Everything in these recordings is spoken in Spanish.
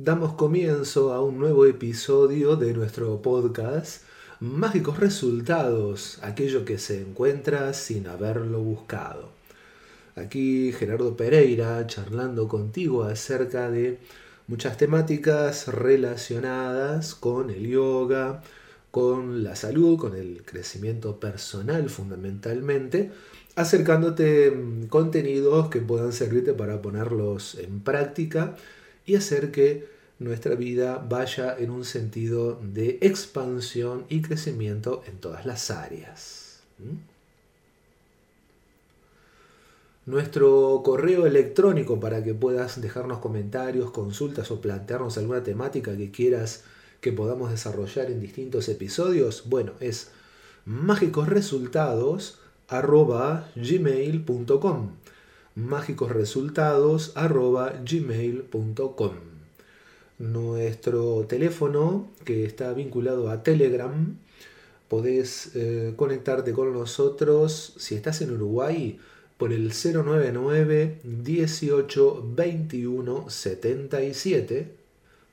damos comienzo a un nuevo episodio de nuestro podcast Mágicos Resultados, aquello que se encuentra sin haberlo buscado. Aquí Gerardo Pereira charlando contigo acerca de muchas temáticas relacionadas con el yoga, con la salud, con el crecimiento personal fundamentalmente, acercándote mm, contenidos que puedan servirte para ponerlos en práctica y hacer que nuestra vida vaya en un sentido de expansión y crecimiento en todas las áreas. Nuestro correo electrónico para que puedas dejarnos comentarios, consultas o plantearnos alguna temática que quieras que podamos desarrollar en distintos episodios, bueno, es mágicosresultados.gmail.com mágicosresultados.gmail.com Nuestro teléfono que está vinculado a Telegram, podés eh, conectarte con nosotros si estás en Uruguay por el 099 18 21 77.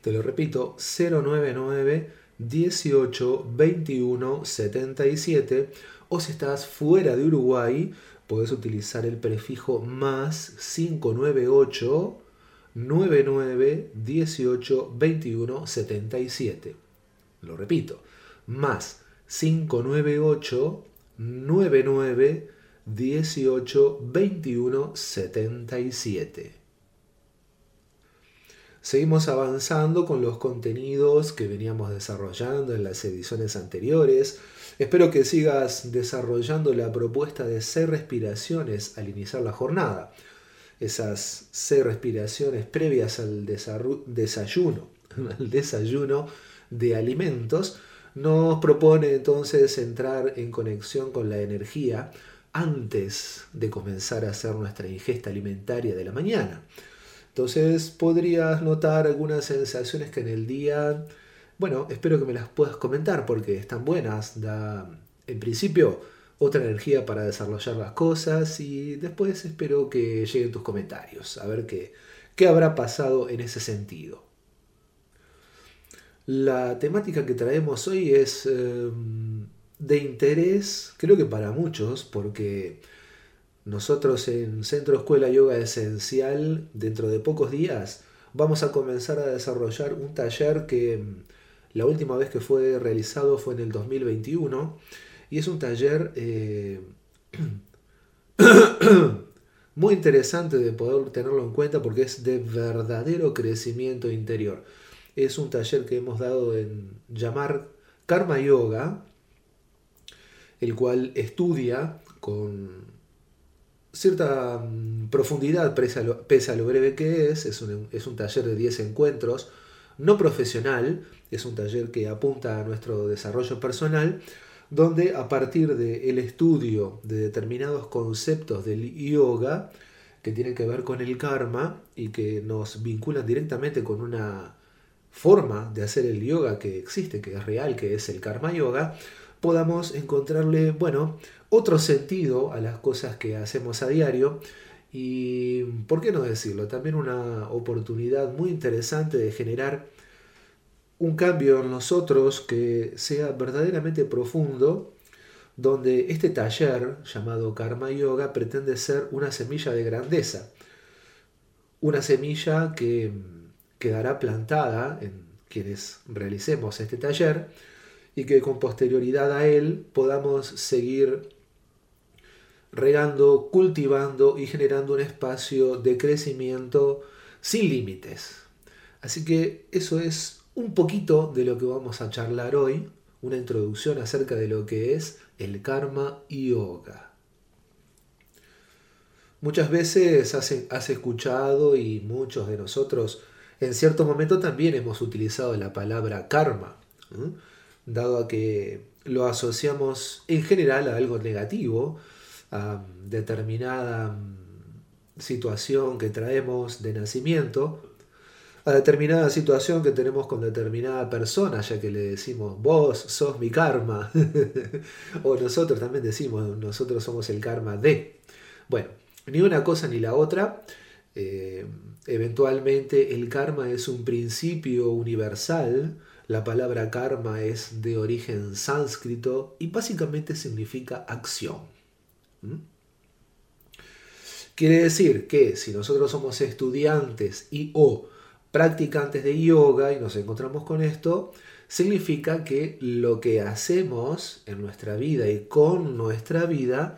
Te lo repito, 099 18 21 77. O si estás fuera de Uruguay, Puedes utilizar el prefijo más 598 99 18 21 77. Lo repito, más 598 99 18 21 77. Seguimos avanzando con los contenidos que veníamos desarrollando en las ediciones anteriores. Espero que sigas desarrollando la propuesta de seis respiraciones al iniciar la jornada. Esas seis respiraciones previas al desayuno, al desayuno de alimentos, nos propone entonces entrar en conexión con la energía antes de comenzar a hacer nuestra ingesta alimentaria de la mañana. Entonces podrías notar algunas sensaciones que en el día bueno, espero que me las puedas comentar porque están buenas. Da, en principio, otra energía para desarrollar las cosas y después espero que lleguen tus comentarios, a ver qué, qué habrá pasado en ese sentido. La temática que traemos hoy es em, de interés, creo que para muchos, porque nosotros en Centro Escuela Yoga Esencial, dentro de pocos días, vamos a comenzar a desarrollar un taller que la última vez que fue realizado fue en el 2021 y es un taller eh, muy interesante de poder tenerlo en cuenta porque es de verdadero crecimiento interior. Es un taller que hemos dado en llamar Karma Yoga, el cual estudia con cierta mm, profundidad, pese a lo, breve que es, es un, es un taller de 10 encuentros, no profesional, es un taller que apunta a nuestro desarrollo personal, donde a partir del estudio de determinados conceptos del yoga, que tienen que ver con el karma y que nos vinculan directamente con una forma de hacer el yoga que existe, que es real, que es el karma yoga, podamos encontrarle, bueno, otro sentido a las cosas que hacemos a diario y, ¿por qué no decirlo? También una oportunidad muy interesante de generar un cambio en nosotros que sea verdaderamente profundo, donde este taller llamado Karma Yoga pretende ser una semilla de grandeza, una semilla que quedará plantada en quienes realicemos este taller y que con posterioridad a él podamos seguir regando, cultivando y generando un espacio de crecimiento sin límites. Así que eso es un poquito de lo que vamos a charlar hoy, una introducción acerca de lo que es el karma yoga. Muchas veces has, escuchado y muchos de nosotros en cierto momento también hemos utilizado la palabra karma, dado a que lo asociamos en general a algo negativo, a determinada mm, situación que traemos de nacimiento, a determinada situación que tenemos con determinada persona, ya que le decimos, vos sos mi karma, o nosotros también decimos, nosotros somos el karma de. Bueno, ni una cosa ni la otra. Eh, eventualmente el karma es un principio universal. La palabra karma es de origen sánscrito y básicamente significa acción. ¿Mm? Quiere decir que si nosotros somos estudiantes y o practicantes de yoga y nos encontramos con esto, significa que lo que hacemos en nuestra vida y con nuestra vida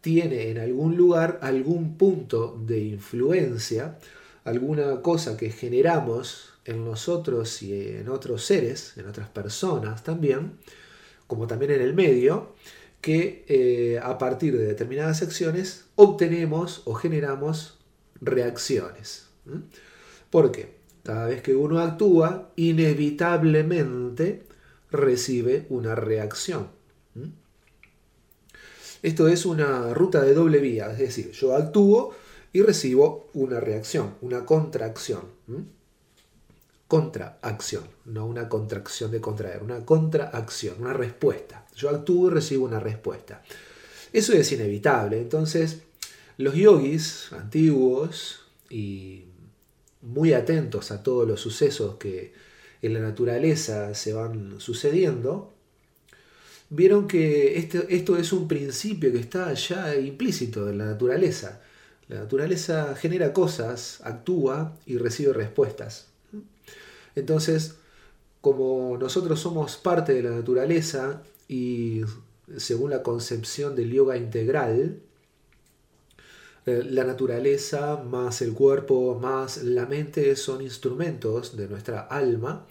tiene en algún lugar algún punto de influencia, alguna cosa que generamos en nosotros y en otros seres, en otras personas también, como también en el medio, que eh, a partir de determinadas acciones obtenemos o generamos reacciones. ¿Por qué? Cada vez que uno actúa, inevitablemente recibe una reacción. Esto es una ruta de doble vía, es decir, yo actúo y recibo una reacción, una contracción. Contraacción, no una contracción de contraer, una contraacción, una respuesta. Yo actúo y recibo una respuesta. Eso es inevitable. Entonces, los yogis antiguos y muy atentos a todos los sucesos que en la naturaleza se van sucediendo, vieron que esto, esto es un principio que está ya implícito en la naturaleza. La naturaleza genera cosas, actúa y recibe respuestas. Entonces, como nosotros somos parte de la naturaleza y según la concepción del yoga integral, la naturaleza más el cuerpo más la mente son instrumentos de nuestra alma.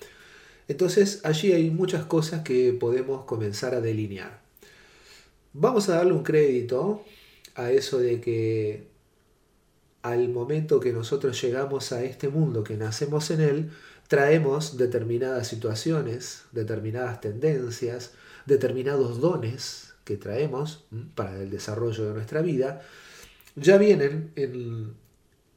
Entonces allí hay muchas cosas que podemos comenzar a delinear. Vamos a darle un crédito a eso de que al momento que nosotros llegamos a este mundo, que nacemos en él, traemos determinadas situaciones, determinadas tendencias, determinados dones que traemos para el desarrollo de nuestra vida, ya vienen en,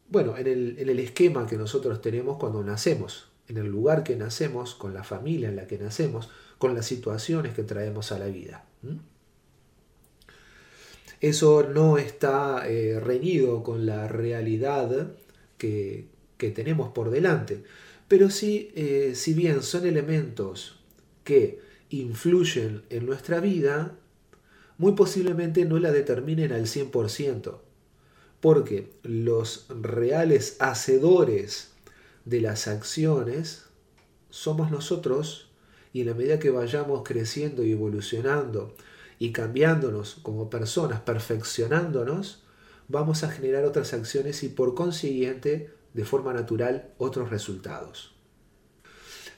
bueno, en el, esquema que nosotros tenemos cuando nacemos, en el lugar que nacemos, con la familia en la que nacemos, con las situaciones que traemos a la vida. Eso no está eh, reñido con la realidad que, tenemos por delante, pero sí, eh, si bien son elementos que influyen en nuestra vida, muy posiblemente no la determinen al 100%, porque los reales hacedores de las acciones somos nosotros y en la medida que vayamos creciendo y evolucionando y cambiándonos como personas, perfeccionándonos, vamos a generar otras acciones y por consiguiente, de forma natural, otros resultados.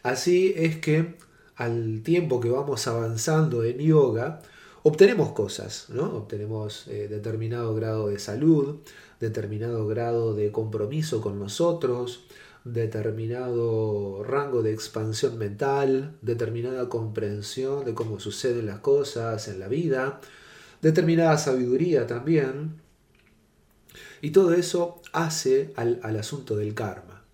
Así es que al tiempo que vamos avanzando en yoga, obtenemos cosas, ¿no? Obtenemos eh, determinado grado de salud, determinado grado de compromiso con nosotros, determinado rango de expansión mental, determinada comprensión de cómo suceden las cosas en la vida, determinada sabiduría también. Y todo eso hace al, asunto del karma.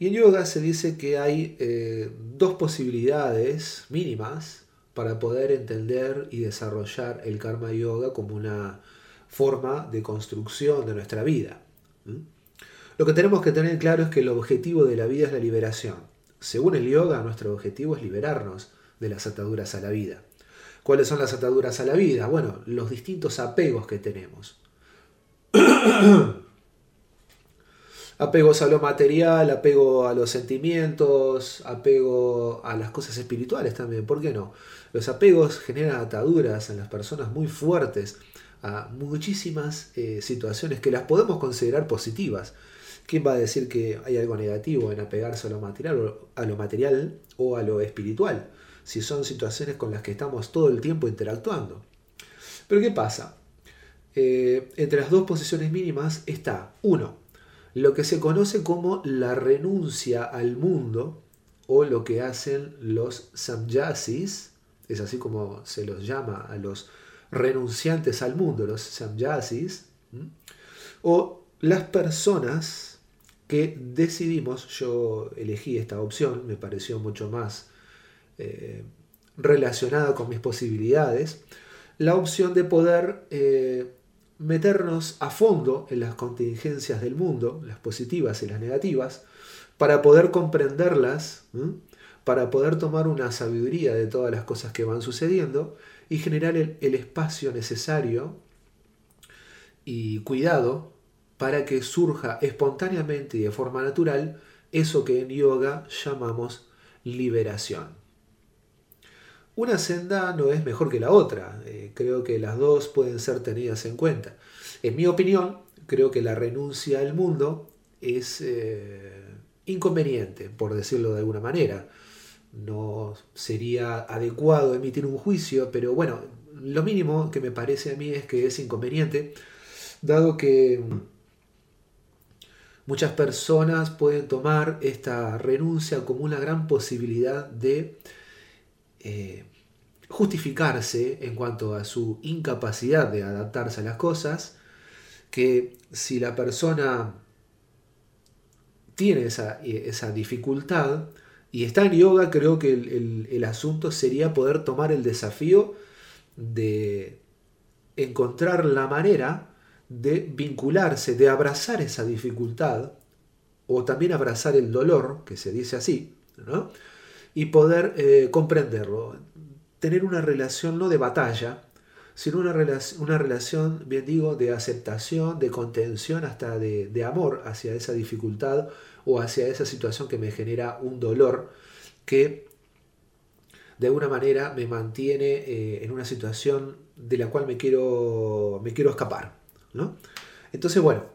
Y en yoga se dice que hay eh, dos posibilidades mínimas para poder entender y desarrollar el karma yoga como una forma de construcción de nuestra vida. Lo que tenemos que tener claro es que el objetivo de la vida es la liberación. Según el yoga, nuestro objetivo es liberarnos de las ataduras a la vida. ¿Cuáles son las ataduras a la vida? Bueno, los distintos apegos que tenemos. Apegos a lo material, apego a los sentimientos, apego a las cosas espirituales también, ¿por qué no? Los apegos generan ataduras en las personas muy fuertes a muchísimas eh, situaciones que las podemos considerar positivas. ¿Quién va a decir que hay algo negativo en apegarse a lo material, o a lo espiritual? Si son situaciones con las que estamos todo el tiempo interactuando. Pero ¿qué pasa? Eh, entre las dos posiciones mínimas está, uno, lo que se conoce como la renuncia al mundo o lo que hacen los samyasis, es así como se los llama a los renunciantes al mundo, los samyasis, o las personas que decidimos, yo elegí esta opción, me pareció mucho más eh, relacionada con mis posibilidades, la opción de poder eh, meternos a fondo en las contingencias del mundo, las positivas y las negativas, para poder comprenderlas, para poder tomar una sabiduría de todas las cosas que van sucediendo y generar el, espacio necesario y cuidado para que surja espontáneamente y de forma natural eso que en yoga llamamos liberación. Una senda no es mejor que la otra, eh, creo que las dos pueden ser tenidas en cuenta. En mi opinión, creo que la renuncia al mundo es eh, inconveniente, por decirlo de alguna manera. No sería adecuado emitir un juicio, pero bueno, lo mínimo que me parece a mí es que es inconveniente, dado que muchas personas pueden tomar esta renuncia como una gran posibilidad de eh, justificarse en cuanto a su incapacidad de adaptarse a las cosas, que si la persona tiene esa, esa dificultad y está en yoga, creo que el, asunto sería poder tomar el desafío de encontrar la manera de vincularse, de abrazar esa dificultad, o también abrazar el dolor, que se dice así, ¿no? y poder eh, comprenderlo. Tener una relación no de batalla, sino una, una relación, bien digo, de aceptación, de contención, hasta de, amor hacia esa dificultad o hacia esa situación que me genera un dolor que de alguna manera me mantiene eh, en una situación de la cual me quiero, me quiero escapar. ¿no? Entonces, bueno,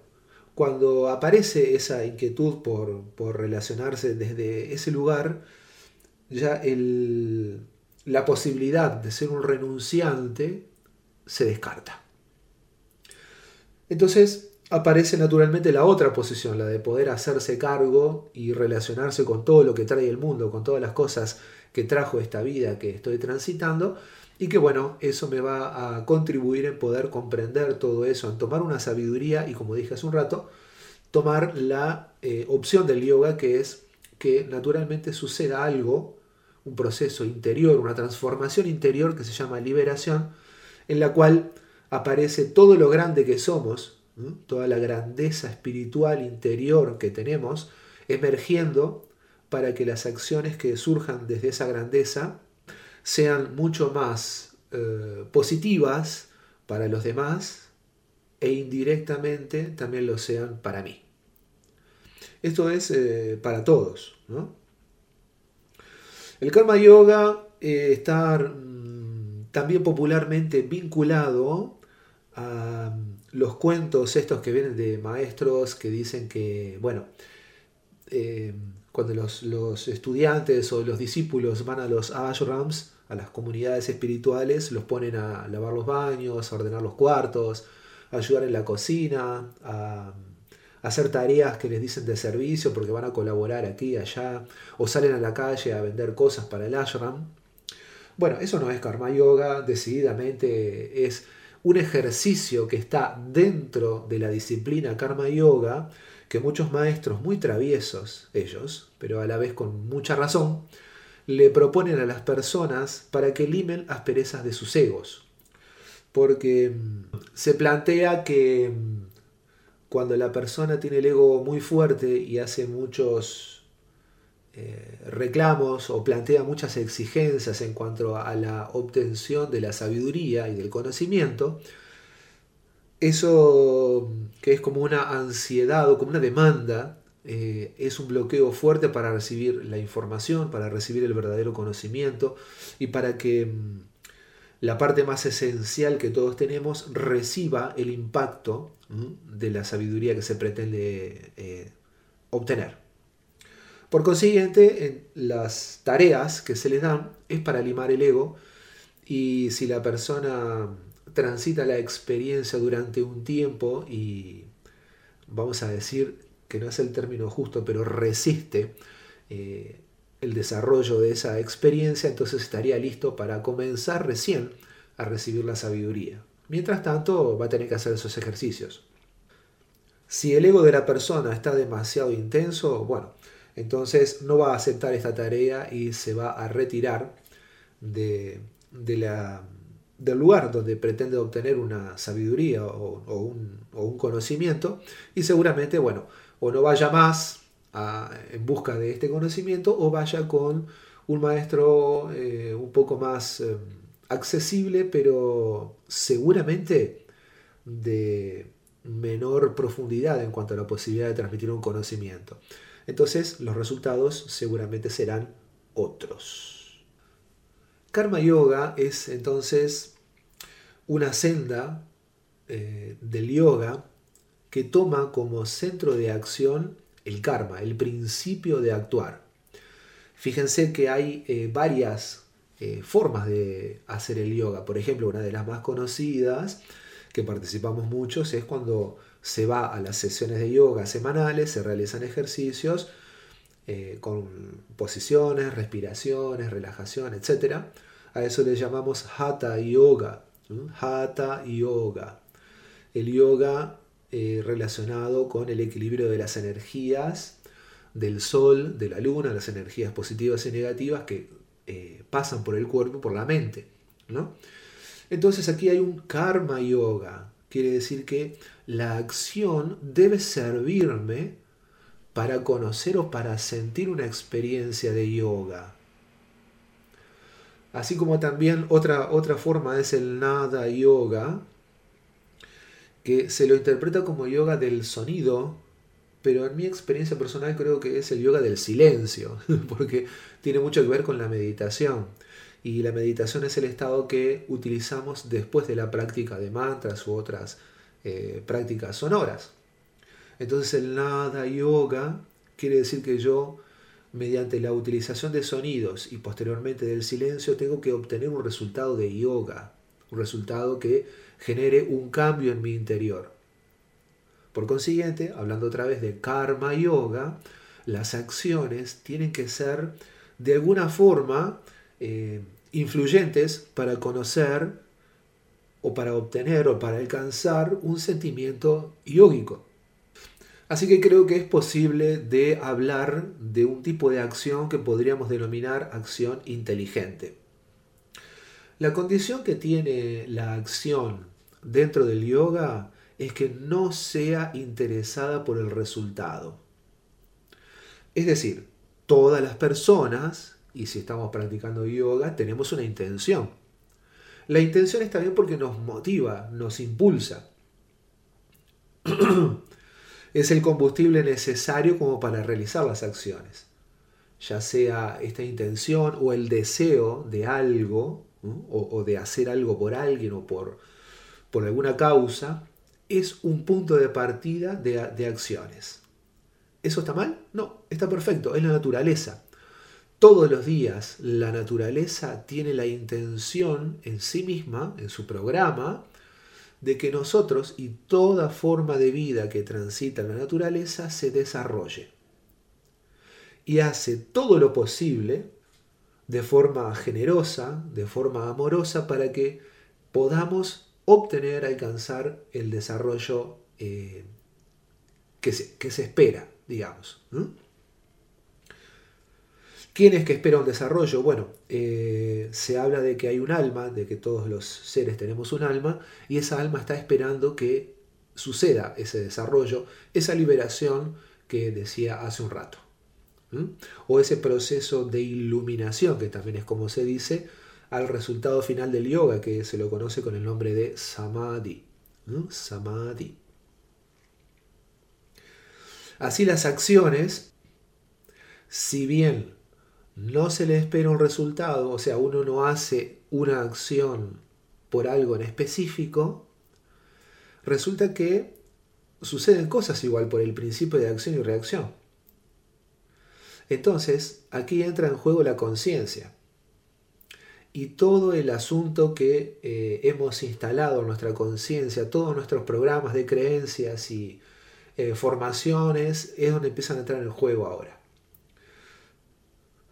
cuando aparece esa inquietud por, por relacionarse desde ese lugar, ya la posibilidad de ser un renunciante se descarta. Entonces aparece naturalmente la otra posición, la de poder hacerse cargo y relacionarse con todo lo que trae el mundo, con todas las cosas que trajo esta vida que estoy transitando, y que bueno, eso me va a contribuir en poder comprender todo eso, en tomar una sabiduría y como dije hace un rato, tomar la eh, opción del yoga que es que naturalmente suceda algo un proceso interior, una transformación interior que se llama liberación, en la cual aparece todo lo grande que somos, toda la grandeza espiritual interior que tenemos, emergiendo para que las acciones que surjan desde esa grandeza sean mucho más eh, positivas para los demás e indirectamente también lo sean para mí. Esto es eh, para todos. El karma yoga eh, está mm, también popularmente vinculado a los cuentos estos que vienen de maestros que dicen que, bueno, eh, cuando los, estudiantes o los discípulos van a los ashrams, a las comunidades espirituales, los ponen a lavar los baños, a ordenar los cuartos, a ayudar en la cocina, a hacer tareas que les dicen de servicio porque van a colaborar aquí allá, o salen a la calle a vender cosas para el ashram. Bueno, eso no es karma yoga, decididamente es un ejercicio que está dentro de la disciplina karma yoga, que muchos maestros muy traviesos, ellos, pero a la vez con mucha razón, le proponen a las personas para que limen asperezas de sus egos. Porque mm, se plantea que mm, cuando la persona tiene el ego muy fuerte y hace muchos eh, reclamos o plantea muchas exigencias en cuanto a la obtención de la sabiduría y del conocimiento, eso que es como una ansiedad o como una demanda, eh, es un bloqueo fuerte para recibir la información, para recibir el verdadero conocimiento y para que mm, la parte más esencial que todos tenemos reciba el impacto de la sabiduría que se pretende eh, obtener. Por consiguiente, las tareas que se les dan es para limar el ego y si la persona transita la experiencia durante un tiempo y vamos a decir que no es el término justo, pero resiste eh, el desarrollo de esa experiencia, entonces estaría listo para comenzar recién a recibir la sabiduría. Mientras tanto, va a tener que hacer esos ejercicios. Si el ego de la persona está demasiado intenso, bueno, entonces no va a aceptar esta tarea y se va a retirar de, del lugar donde pretende obtener una sabiduría o, un, conocimiento y seguramente, bueno, o no vaya más en busca de este conocimiento o vaya con un maestro eh, un poco más eh, accesible, pero seguramente de menor profundidad en cuanto a la posibilidad de transmitir un conocimiento. Entonces los resultados seguramente serán otros. Karma Yoga es entonces una senda eh, del yoga que toma como centro de acción el karma, el principio de actuar. Fíjense que hay eh, varias eh, formas de hacer el yoga. Por ejemplo, una de las más conocidas que participamos muchos es cuando se va a las sesiones de yoga semanales, se realizan ejercicios eh, con posiciones, respiraciones, relajación, etc. A eso le llamamos hatha yoga. Hatha yoga. El yoga eh, relacionado con el equilibrio de las energías del sol, de la luna, las energías positivas y negativas que eh, pasan por el cuerpo, por la mente. ¿no? Entonces aquí hay un karma yoga. Quiere decir que la acción debe servirme para conocer o para sentir una experiencia de yoga. Así como también otra, otra forma es el nada yoga, que se lo interpreta como yoga del sonido, pero en mi experiencia personal creo que es el yoga del silencio, porque tiene mucho que ver con la meditación. Y la meditación es el estado que utilizamos después de la práctica de mantras u otras eh, prácticas sonoras. Entonces el nada yoga quiere decir que yo, mediante la utilización de sonidos y posteriormente del silencio, tengo que obtener un resultado de yoga, un resultado que genere un cambio en mi interior. Por consiguiente, hablando otra vez de karma yoga, las acciones tienen que ser de alguna forma eh, influyentes para conocer o para obtener o para alcanzar un sentimiento yógico. Así que creo que es posible de hablar de un tipo de acción que podríamos denominar acción inteligente. La condición que tiene la acción dentro del yoga es que no sea interesada por el resultado. Es decir, todas las personas, y si estamos practicando yoga, tenemos una intención. La intención está bien porque nos motiva, nos impulsa. es el combustible necesario como para realizar las acciones. Ya sea esta intención o el deseo de algo, o, de hacer algo por alguien o por, por alguna causa, es un punto de partida de, de acciones. ¿Eso está mal? No, está perfecto, es la naturaleza. Todos los días la naturaleza tiene la intención en sí misma, en su programa, de que nosotros y toda forma de vida que transita la naturaleza se desarrolle. Y hace todo lo posible de forma generosa, de forma amorosa, para que podamos obtener, alcanzar el desarrollo eh, que, se, que, se, espera, digamos. ¿Quién es que espera un desarrollo? Bueno, eh, se habla de que hay un alma, de que todos los seres tenemos un alma, y esa alma está esperando que suceda ese desarrollo, esa liberación que decía hace un rato. O ese proceso de iluminación, que también es como se dice, al resultado final del yoga, que se lo conoce con el nombre de samadhi. Samadhi. Así las acciones, si bien no se le espera un resultado, o sea, uno no hace una acción por algo en específico, resulta que suceden cosas igual por el principio de acción y reacción. Entonces, aquí entra en juego la conciencia y todo el asunto que eh, hemos instalado en nuestra conciencia, todos nuestros programas de creencias y eh, formaciones, es donde empiezan a entrar en juego ahora.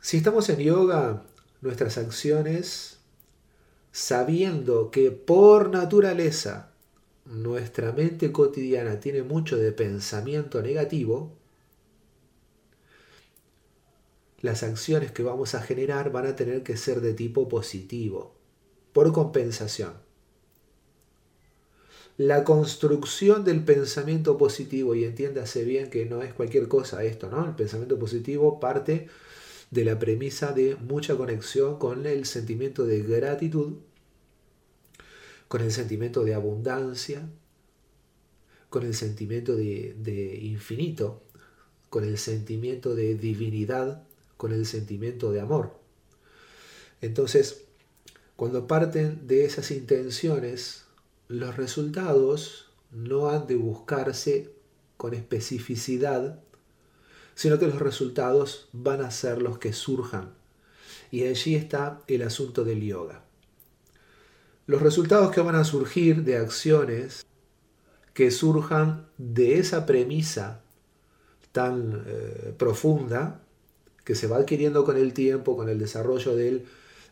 Si estamos en yoga, nuestras acciones, sabiendo que por naturaleza nuestra mente cotidiana tiene mucho de pensamiento negativo, las acciones que vamos a generar van a tener que ser de tipo positivo. por compensación. La construcción del pensamiento positivo, y entiéndase bien que no es cualquier cosa esto, ¿no? El pensamiento positivo parte de la premisa de mucha conexión con el sentimiento de gratitud, con el sentimiento de abundancia, con el sentimiento de, infinito, con el sentimiento de divinidad, con el sentimiento de amor. Entonces, cuando parten de esas intenciones, los resultados no han de buscarse con especificidad, sino que los resultados van a ser los que surjan. Y allí está el asunto del yoga. Los resultados que van a surgir de acciones que surjan de esa premisa tan eh, profunda que se va adquiriendo con el tiempo, con el desarrollo del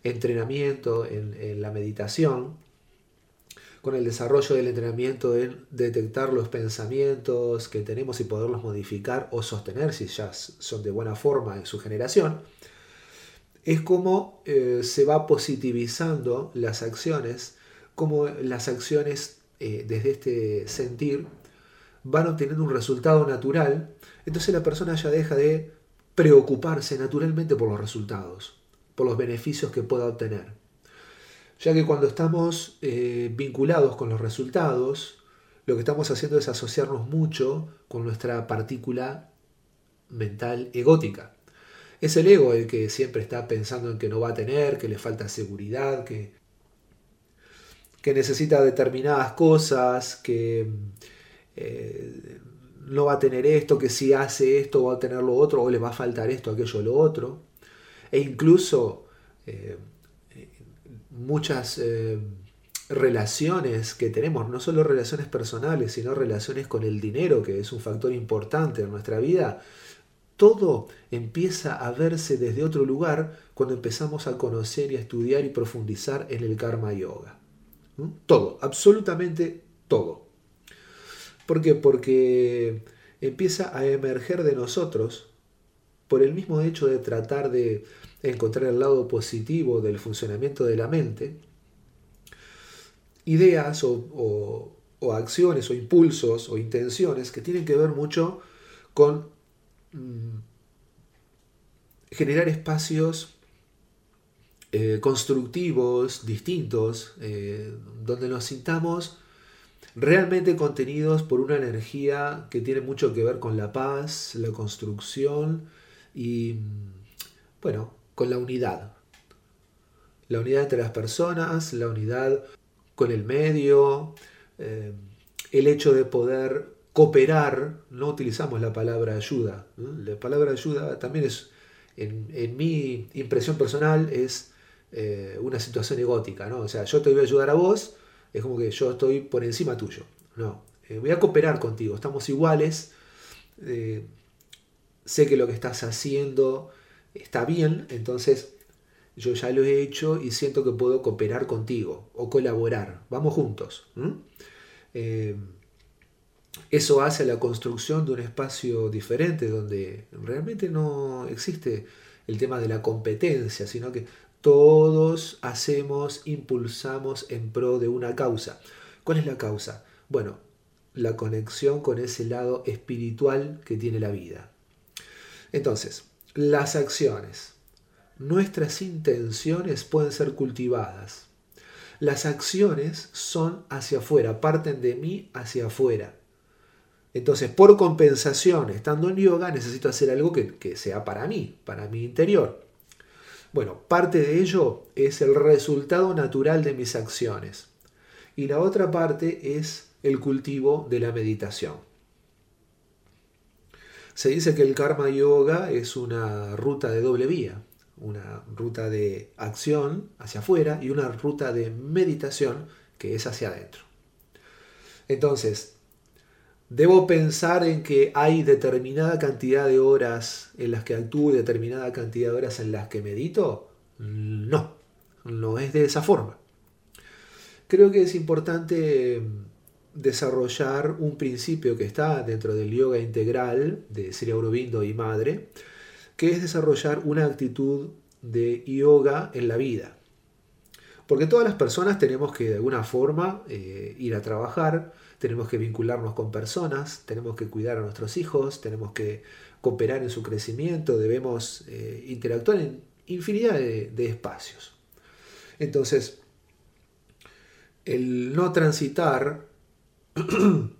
entrenamiento en, la meditación, con el desarrollo del entrenamiento en detectar los pensamientos que tenemos y poderlos modificar o sostener si ya son de buena forma en su generación, es como eh, se va positivizando las acciones, como las acciones eh, desde este sentir van obteniendo un resultado natural, entonces la persona ya deja de preocuparse naturalmente por los resultados, por los beneficios que pueda obtener. Ya que cuando estamos eh, vinculados con los resultados, lo que estamos haciendo es asociarnos mucho con nuestra partícula mental egótica. Es el ego el que siempre está pensando en que no va a tener, que le falta seguridad, que, que necesita determinadas cosas, que eh, no va a tener esto, que si hace esto va a tener lo otro, o le va a faltar esto, aquello, lo otro. E incluso eh, muchas eh, relaciones que tenemos, no solo relaciones personales, sino relaciones con el dinero, que es un factor importante en nuestra vida, todo empieza a verse desde otro lugar cuando empezamos a conocer y a estudiar y profundizar en el karma yoga. Todo, absolutamente todo. ¿Por qué? Porque empieza a emerger de nosotros por el mismo hecho de tratar de encontrar el lado positivo del funcionamiento de la mente, ideas o, acciones o impulsos o intenciones que tienen que ver mucho con mm, generar espacios eh, constructivos, distintos, eh, donde nos sintamos realmente contenidos por una energía que tiene mucho que ver con la paz, la construcción y, bueno, con la unidad. La unidad entre las personas, la unidad con el medio, eh, el hecho de poder cooperar, no utilizamos la palabra ayuda. La palabra ayuda también es, en mi impresión personal, es eh, una situación egótica, ¿no? O sea, yo te voy a ayudar a vos, es como que yo estoy por encima tuyo. No, eh, voy a cooperar contigo, estamos iguales, sé que lo que estás haciendo está bien, entonces yo ya lo he hecho y siento que puedo cooperar contigo o colaborar, vamos juntos. eso hace la construcción de un espacio diferente donde realmente no existe el tema de la competencia, sino que todos hacemos, impulsamos en pro de una causa. ¿Cuál es la causa? Bueno, la conexión con ese lado espiritual que tiene la vida. Entonces, las acciones. Nuestras intenciones pueden ser cultivadas. Las acciones son hacia afuera, parten de mí hacia afuera. Entonces, por compensación, estando en yoga, necesito hacer algo que, que sea para mí, para mi interior. Bueno, parte de ello es el resultado natural de mis acciones. Y la otra parte es el cultivo de la meditación. Se dice que el karma yoga es una ruta de doble vía, una ruta de acción hacia afuera y una ruta de meditación que es hacia adentro. Entonces, ¿Debo pensar en que hay determinada cantidad de horas en las que actúo y determinada cantidad de horas en las que medito? No, no es de esa forma. Creo que es importante desarrollar un principio que está dentro del yoga integral de Sri Aurobindo y Madre, que es desarrollar una actitud de yoga en la vida. Porque todas las personas tenemos que de alguna forma eh, ir a trabajar, tenemos que vincularnos con personas, tenemos que cuidar a nuestros hijos, tenemos que cooperar en su crecimiento, debemos eh, interactuar en infinidad de, de espacios. Entonces, el no transitar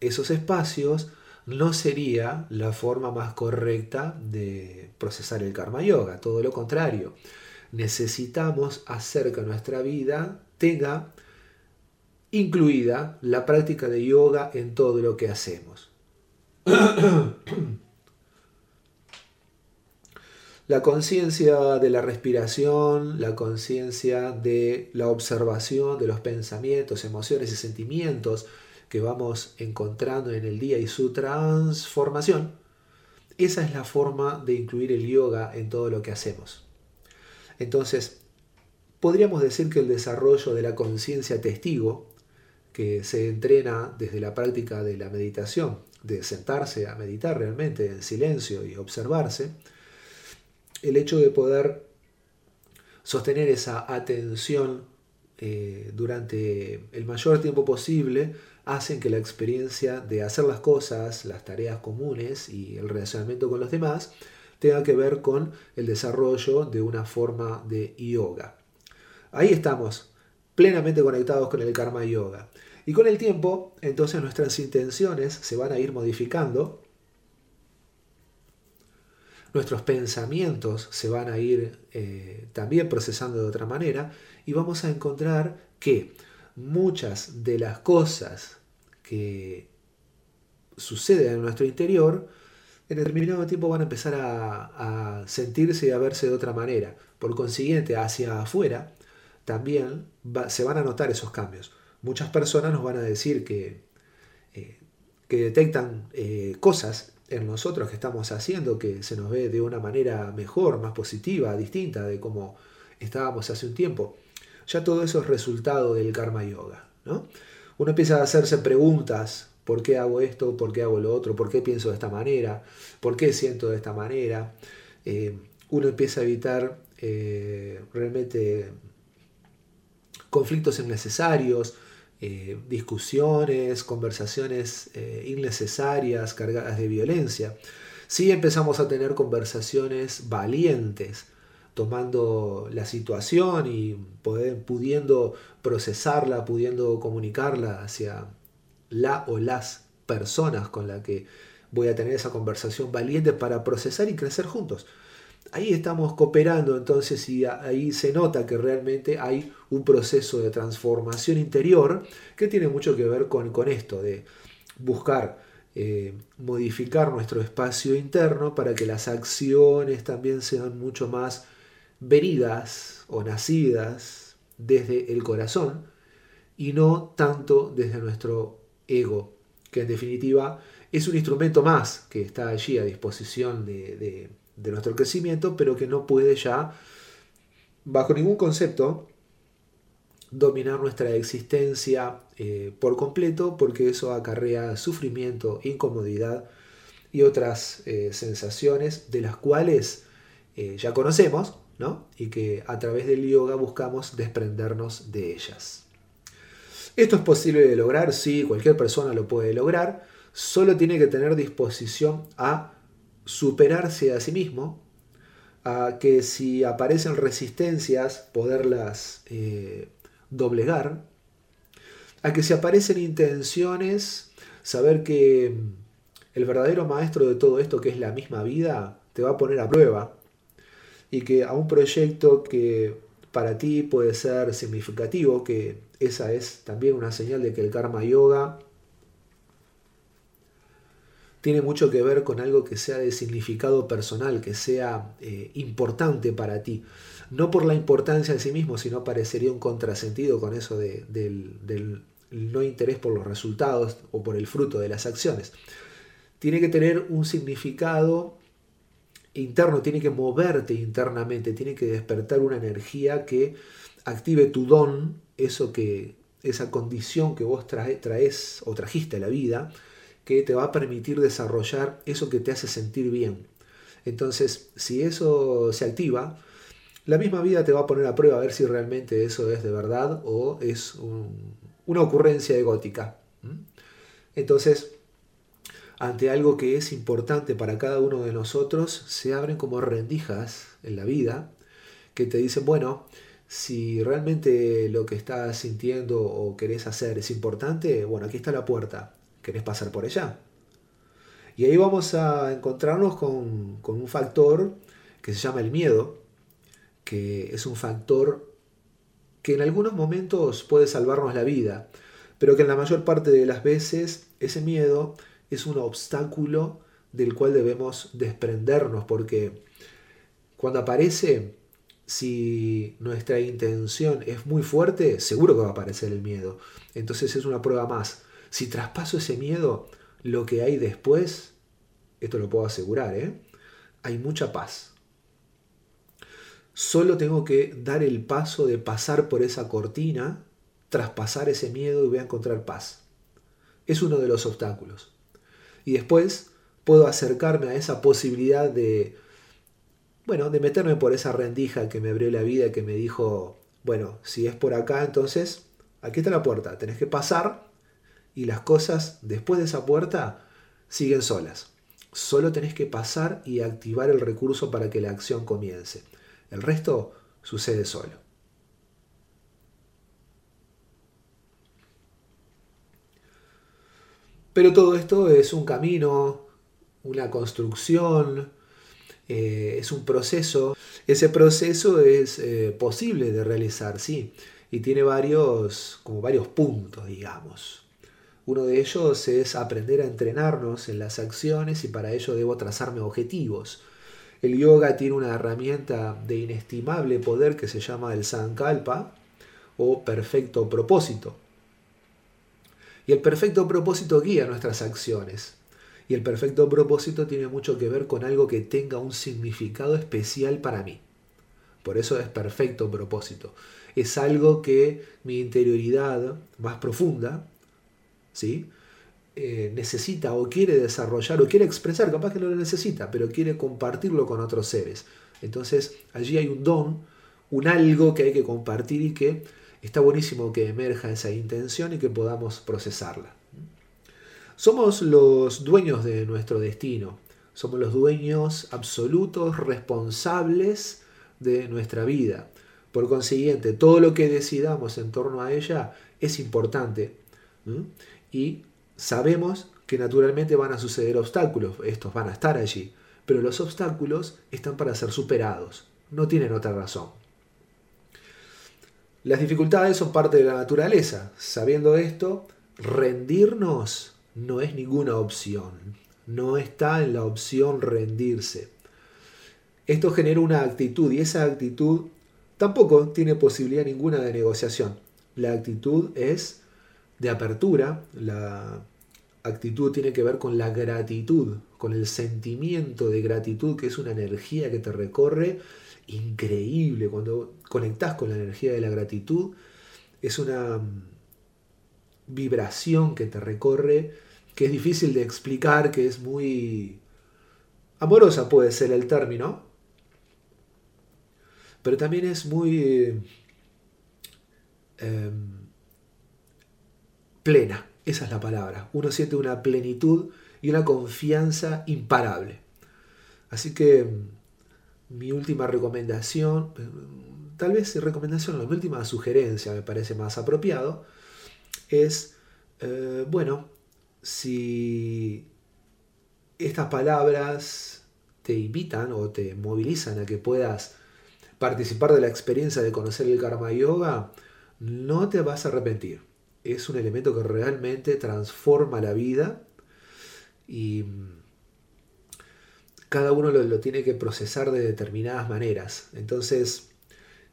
esos espacios no sería la forma más correcta de procesar el karma yoga, todo lo contrario. Necesitamos hacer que nuestra vida tenga incluida la práctica de yoga en todo lo que hacemos. La conciencia de la respiración, la conciencia de la observación de los pensamientos, emociones y sentimientos que vamos encontrando en el día y su transformación, esa es la forma de incluir el yoga en todo lo que hacemos. Entonces, podríamos decir que el desarrollo de la conciencia testigo, que se entrena desde la práctica de la meditación, de sentarse a meditar realmente en silencio y observarse, el hecho de poder sostener esa atención eh, durante el mayor tiempo posible hacen que la experiencia de hacer las cosas, las tareas comunes y el relacionamiento con los demás tenga que ver con el desarrollo de una forma de yoga. Ahí estamos, plenamente conectados con el karma yoga. Y con el tiempo, entonces nuestras intenciones se van a ir modificando nuestros pensamientos se van a ir eh, también procesando de otra manera y vamos a encontrar que muchas de las cosas que suceden en nuestro interior en determinado tiempo van a empezar a, sentirse y a verse de otra manera. Por consiguiente, hacia afuera también se van a notar esos cambios. Muchas personas nos van a decir que, eh, que detectan eh, cosas en nosotros que estamos haciendo que se nos ve de una manera mejor, más positiva, distinta de como estábamos hace un tiempo. Ya todo eso es resultado del karma yoga. ¿no? Uno empieza a hacerse preguntas, ¿por qué hago esto? ¿Por qué hago lo otro? ¿Por qué pienso de esta manera? ¿Por qué siento de esta manera? Eh, uno empieza a evitar eh, realmente conflictos innecesarios, eh, discusiones, conversaciones eh, innecesarias, cargadas de violencia. Si empezamos a tener conversaciones valientes, tomando la situación y pudiendo procesarla, pudiendo comunicarla hacia la o las personas con las que voy a tener esa conversación valiente para procesar y crecer juntos ahí estamos cooperando entonces y ahí se nota que realmente hay un proceso de transformación interior que tiene mucho que ver con, con esto de buscar eh, modificar nuestro espacio interno para que las acciones también sean mucho más venidas o nacidas desde el corazón y no tanto desde nuestro ego, que en definitiva es un instrumento más que está allí a disposición de de nuestro crecimiento, pero que no puede ya, bajo ningún concepto, dominar nuestra existencia eh, por completo, porque eso acarrea sufrimiento, incomodidad y otras eh, sensaciones de las cuales eh, ya conocemos, ¿no? Y que a través del yoga buscamos desprendernos de ellas. Esto es posible de lograr, sí, cualquier persona lo puede lograr, solo tiene que tener disposición a superarse a sí mismo, a que si aparecen resistencias poderlas eh, doblegar, a que si aparecen intenciones, saber que el verdadero maestro de todo esto, que es la misma vida, te va a poner a prueba y que a un proyecto que para ti puede ser significativo, que esa es también una señal de que el karma yoga tiene mucho que ver con algo que sea de significado personal, que sea eh, importante para ti. No por la importancia en sí mismo, sino parecería un contrasentido con eso del, no interés por los resultados o por el fruto de las acciones. Tiene que tener un significado interno, tiene que moverte internamente, tiene que despertar una energía que active tu don, eso que, esa condición que vos traes o trajiste a la vida, que te va a permitir desarrollar eso que te hace sentir bien. Entonces, si eso se activa, la misma vida te va a poner a prueba a ver si realmente eso es de verdad o es una ocurrencia egótica. Entonces, ante algo que es importante para cada uno de nosotros, se abren como rendijas en la vida que te dicen, bueno, si realmente lo que estás sintiendo o querés hacer es importante, bueno, aquí está la puerta, ¿querés pasar por ella? Y ahí vamos a encontrarnos con, con un factor que se llama el miedo, que es un factor que en algunos momentos puede salvarnos la vida, pero que en la mayor parte de las veces ese miedo es un obstáculo del cual debemos desprendernos, porque cuando aparece, si nuestra intención es muy fuerte, seguro que va a aparecer el miedo. Entonces es una prueba más. Si traspaso ese miedo, lo que hay después, esto lo puedo asegurar, ¿eh? hay mucha paz. Solo tengo que dar el paso de pasar por esa cortina, traspasar ese miedo y voy a encontrar paz. Es uno de los obstáculos. Y después puedo acercarme a esa posibilidad de, bueno, de meterme por esa rendija que me abrió la vida, que me dijo, bueno, si es por acá, entonces aquí está la puerta, tenés que pasar y las cosas después de esa puerta siguen solas. Solo tenés que pasar y activar el recurso para que la acción comience. El resto sucede solo. Pero todo esto es un camino, una construcción, eh, es un proceso. Ese proceso es eh, posible de realizar, sí, y tiene varios, como varios puntos, digamos. Uno de ellos es aprender a entrenarnos en las acciones y para ello debo trazarme objetivos. El yoga tiene una herramienta de inestimable poder que se llama el sankalpa o perfecto propósito. Y el perfecto propósito guía nuestras acciones. Y el perfecto propósito tiene mucho que ver con algo que tenga un significado especial para mí. Por eso es perfecto propósito. Es algo que mi interioridad más profunda, ¿sí? Eh, necesita o quiere desarrollar o quiere expresar, capaz que no lo necesita, pero quiere compartirlo con otros seres. Entonces allí hay un don, un algo que hay que compartir y que está buenísimo que emerja esa intención y que podamos procesarla. Somos los dueños de nuestro destino, somos los dueños absolutos, responsables de nuestra vida. Por consiguiente, todo lo que decidamos en torno a ella es importante. Y Sabemos que naturalmente van a suceder obstáculos, estos van a estar allí, pero los obstáculos están para ser superados, no tienen otra razón. Las dificultades son parte de la naturaleza. Sabiendo esto, rendirnos no es ninguna opción. No está en la opción rendirse. Esto genera una actitud y esa actitud tampoco tiene posibilidad ninguna de negociación. La actitud es de apertura, la actitud tiene que ver con la gratitud, con el sentimiento de gratitud, que es una energía que te recorre increíble. Cuando conectas con la energía de la gratitud, es una vibración que te recorre, que es difícil de explicar, que es muy amorosa puede ser el término, pero también es muy em, plena esa es la palabra. Uno siente una plenitud y una confianza imparable. Así que mm, mi última recomendación, mm, tal vez recomendación, la última sugerencia me parece más apropiado, es, eh, bueno, si estas palabras te invitan o te movilizan a que puedas participar de la experiencia de conocer el Karma Yoga, no te vas a arrepentir es un elemento que realmente transforma la vida y cada uno lo, tiene que procesar de determinadas maneras. Entonces,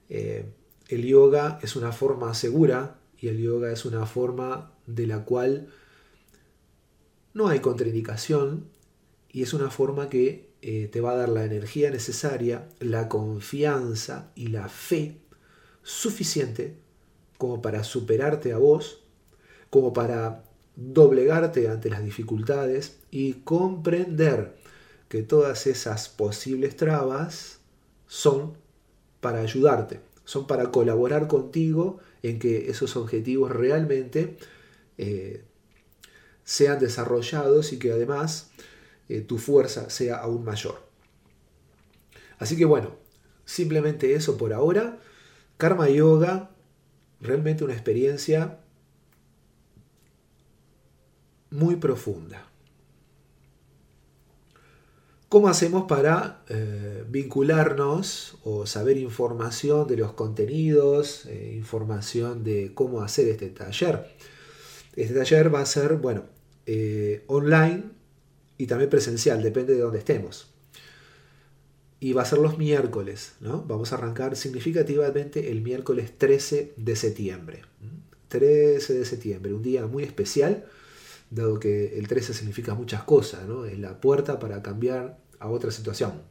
eh, el yoga es una forma segura y el yoga es una forma de la cual no hay contraindicación y es una forma que eh, te va a dar la energía necesaria, la confianza y la fe suficiente como para superarte a vos, como para doblegarte ante las dificultades y comprender que todas esas posibles trabas son para ayudarte, son para colaborar contigo en que esos objetivos realmente eh, sean desarrollados y que además eh, tu fuerza sea aún mayor. Así que bueno, simplemente eso por ahora. Karma Yoga, realmente una experiencia muy profunda. ¿Cómo hacemos para eh, vincularnos o saber información de los contenidos, eh, información de cómo hacer este taller? Este taller va a ser, bueno, eh, online y también presencial, depende de dónde estemos. Y va a ser los miércoles, ¿no? Vamos a arrancar significativamente el miércoles 13 de septiembre. 13 de septiembre, un día muy especial dado que el 13 significa muchas cosas, ¿no? es la puerta para cambiar a otra situación.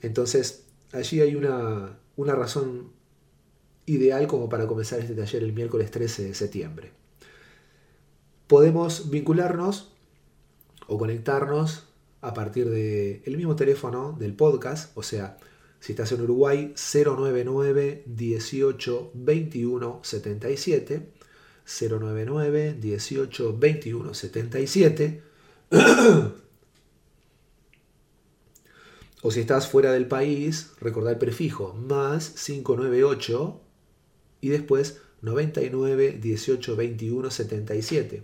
Entonces, allí hay una, una razón ideal como para comenzar este taller el miércoles 13 de septiembre. Podemos vincularnos o conectarnos a partir del el mismo teléfono del podcast, o sea, si estás en Uruguay, 099 18 21 77 099 18 21 77. o si estás fuera del país, recordar el prefijo más 598 y después 99 18 21 77.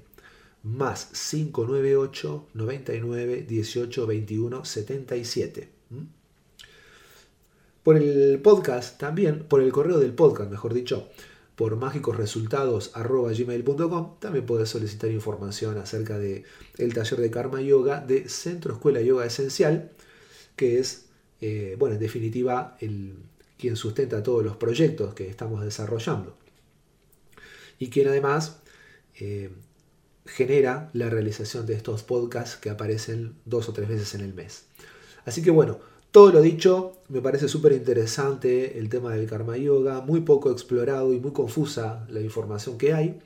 Más 598 99 18 21 77. Por el podcast también, por el correo del podcast, mejor dicho, por mágicosresultados.gmail.com. También puedes solicitar información acerca del el taller de Karma Yoga de Centro Escuela Yoga Esencial, que es, eh, bueno, en definitiva, el, quien sustenta todos los proyectos que estamos desarrollando. Y quien además eh, genera la realización de estos podcasts que aparecen dos o tres veces en el mes. Así que bueno, todo lo dicho, me parece súper interesante el tema del karma yoga, muy poco explorado y muy confusa la información que hay,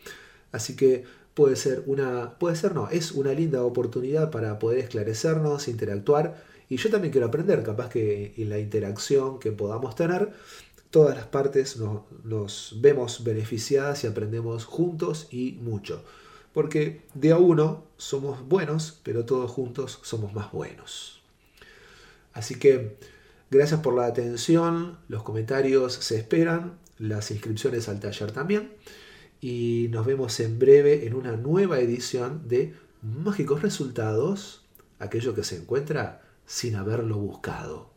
así que puede ser una, puede ser no, es una linda oportunidad para poder esclarecernos, interactuar y yo también quiero aprender, capaz que en la interacción que podamos tener, todas las partes nos vemos beneficiadas y aprendemos juntos y mucho. Porque de a uno somos buenos, pero todos juntos somos más buenos. Así que gracias por la atención, los comentarios se esperan, las inscripciones al taller también. Y nos vemos en breve en una nueva edición de Mágicos Resultados, aquello que se encuentra sin haberlo buscado.